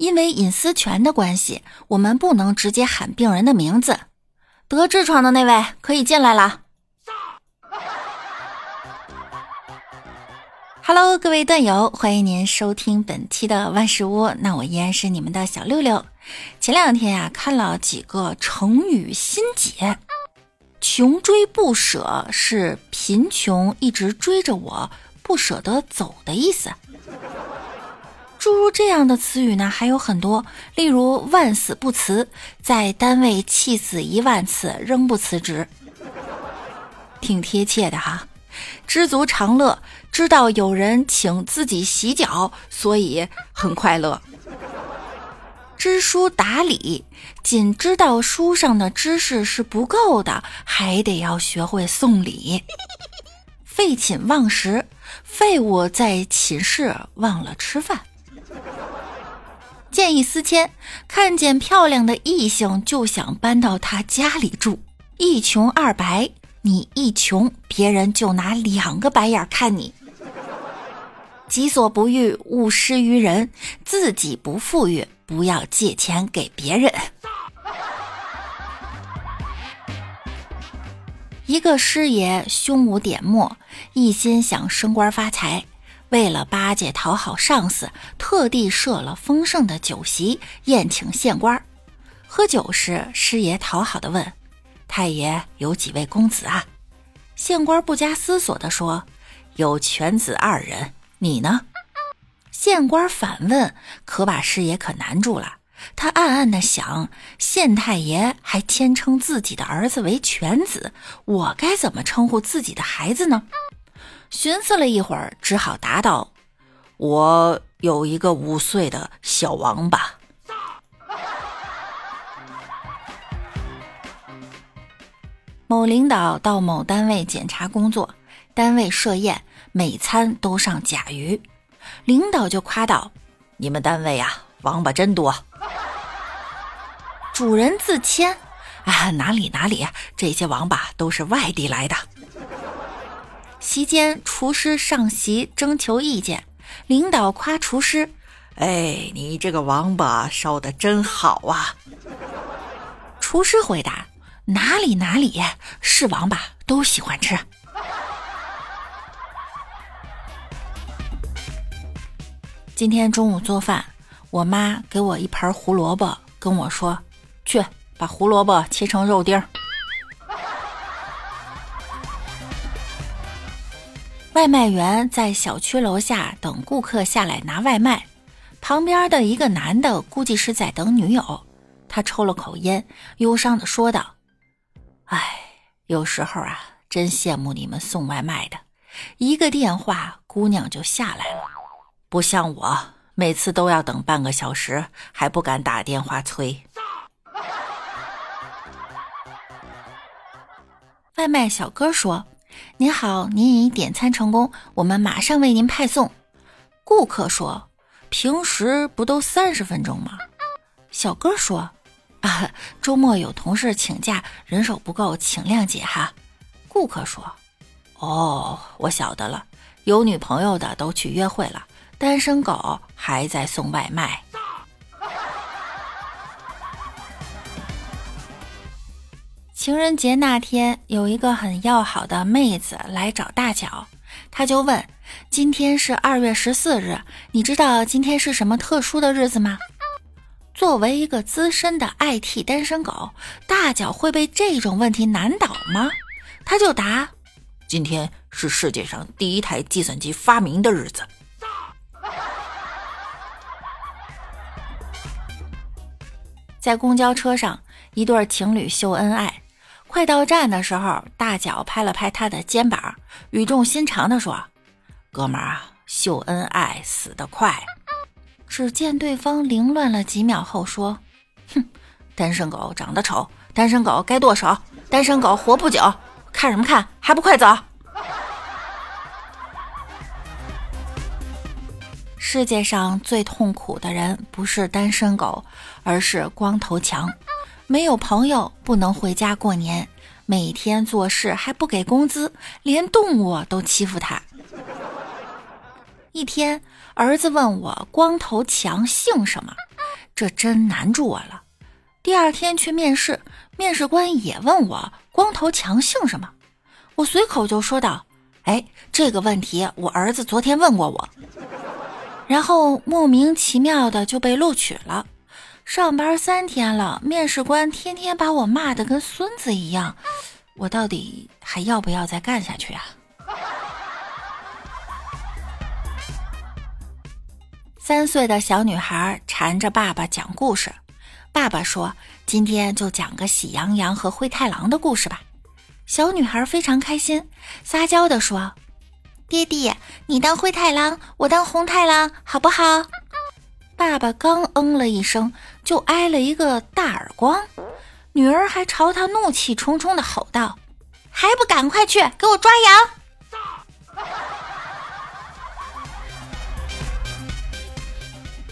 因为隐私权的关系，我们不能直接喊病人的名字。得痔疮的那位可以进来了。Hello，各位段友，欢迎您收听本期的万事屋。那我依然是你们的小六六。前两天呀，看了几个成语新解，“穷追不舍”是贫穷一直追着我，不舍得走的意思。诸如这样的词语呢，还有很多，例如“万死不辞”，在单位气死一万次仍不辞职，挺贴切的哈。知足常乐，知道有人请自己洗脚，所以很快乐。知书达理，仅知道书上的知识是不够的，还得要学会送礼。废寝忘食，废物在寝室忘了吃饭。见异思迁，看见漂亮的异性就想搬到他家里住。一穷二白，你一穷，别人就拿两个白眼看你。己所不欲，勿施于人；自己不富裕，不要借钱给别人。一个师爷胸无点墨，一心想升官发财。为了巴结讨好上司，特地设了丰盛的酒席宴请县官。喝酒时，师爷讨好的问：“太爷有几位公子啊？”县官不加思索地说：“有犬子二人，你呢？”县官反问，可把师爷可难住了。他暗暗的想：县太爷还谦称自己的儿子为犬子，我该怎么称呼自己的孩子呢？寻思了一会儿，只好答道：“我有一个五岁的小王八。”某领导到某单位检查工作，单位设宴，每餐都上甲鱼，领导就夸道：“你们单位呀，王八真多。”主人自谦：“啊，哪里哪里，这些王八都是外地来的。”席间，厨师上席征求意见，领导夸厨师：“哎，你这个王八烧的真好啊！”厨师回答：“哪里哪里，是王八都喜欢吃。”今天中午做饭，我妈给我一盘胡萝卜，跟我说：“去把胡萝卜切成肉丁儿。”外卖员在小区楼下等顾客下来拿外卖，旁边的一个男的估计是在等女友。他抽了口烟，忧伤的说道：“哎，有时候啊，真羡慕你们送外卖的，一个电话姑娘就下来了，不像我，每次都要等半个小时，还不敢打电话催。”外卖小哥说。您好，您已点餐成功，我们马上为您派送。顾客说：“平时不都三十分钟吗？”小哥说：“啊，周末有同事请假，人手不够，请谅解哈。”顾客说：“哦，我晓得了，有女朋友的都去约会了，单身狗还在送外卖。”情人节那天，有一个很要好的妹子来找大脚，他就问：“今天是二月十四日，你知道今天是什么特殊的日子吗？”作为一个资深的 IT 单身狗，大脚会被这种问题难倒吗？他就答：“今天是世界上第一台计算机发明的日子。”在公交车上，一对情侣秀恩爱。快到站的时候，大脚拍了拍他的肩膀，语重心长地说：“哥们儿，秀恩爱死得快。”只见对方凌乱了几秒后说：“哼，单身狗长得丑，单身狗该剁手，单身狗活不久，看什么看，还不快走！”世界上最痛苦的人不是单身狗，而是光头强。没有朋友，不能回家过年，每天做事还不给工资，连动物都欺负他。一天，儿子问我光头强姓什么，这真难住我了。第二天去面试，面试官也问我光头强姓什么，我随口就说道：“哎，这个问题我儿子昨天问过我。”然后莫名其妙的就被录取了。上班三天了，面试官天天把我骂的跟孙子一样，我到底还要不要再干下去啊？三岁的小女孩缠着爸爸讲故事，爸爸说：“今天就讲个喜羊羊和灰太狼的故事吧。”小女孩非常开心，撒娇的说：“爹地，你当灰太狼，我当红太狼，好不好？”爸爸刚嗯了一声，就挨了一个大耳光，女儿还朝他怒气冲冲的吼道：“还不赶快去给我抓羊！”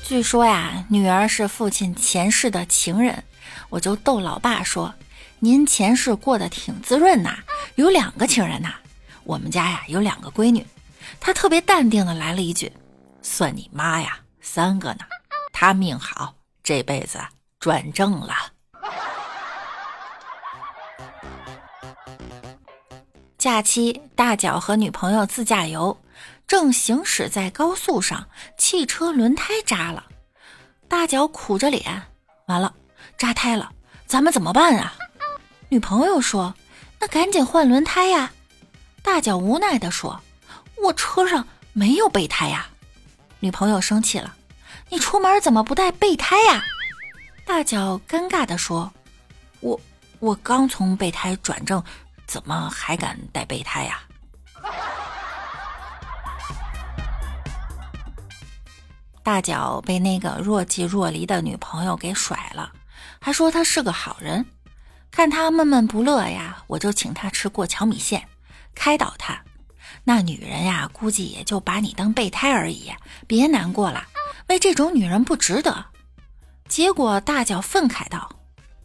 据说呀，女儿是父亲前世的情人，我就逗老爸说：“您前世过得挺滋润呐，有两个情人呐。”我们家呀有两个闺女，他特别淡定的来了一句：“算你妈呀，三个呢。”他命好，这辈子转正了。假期，大脚和女朋友自驾游，正行驶在高速上，汽车轮胎扎了。大脚苦着脸，完了，扎胎了，咱们怎么办啊？女朋友说：“那赶紧换轮胎呀。”大脚无奈的说：“我车上没有备胎呀。”女朋友生气了。你出门怎么不带备胎呀？大脚尴尬地说：“我我刚从备胎转正，怎么还敢带备胎呀？” 大脚被那个若即若离的女朋友给甩了，还说他是个好人。看他闷闷不乐呀，我就请他吃过桥米线，开导他。那女人呀，估计也就把你当备胎而已，别难过了。为这种女人不值得。结果大脚愤慨道：“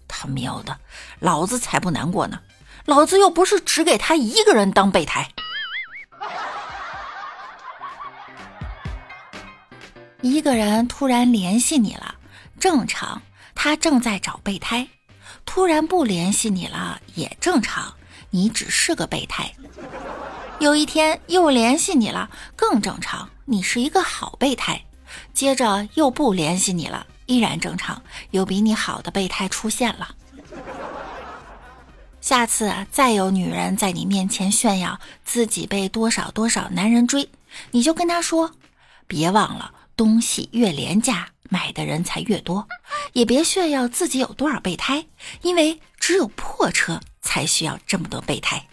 他喵的，老子才不难过呢！老子又不是只给他一个人当备胎。”一个人突然联系你了，正常，他正在找备胎；突然不联系你了，也正常，你只是个备胎。有一天又联系你了，更正常，你是一个好备胎。接着又不联系你了，依然正常，有比你好的备胎出现了。下次再有女人在你面前炫耀自己被多少多少男人追，你就跟她说：别忘了，东西越廉价，买的人才越多；也别炫耀自己有多少备胎，因为只有破车才需要这么多备胎。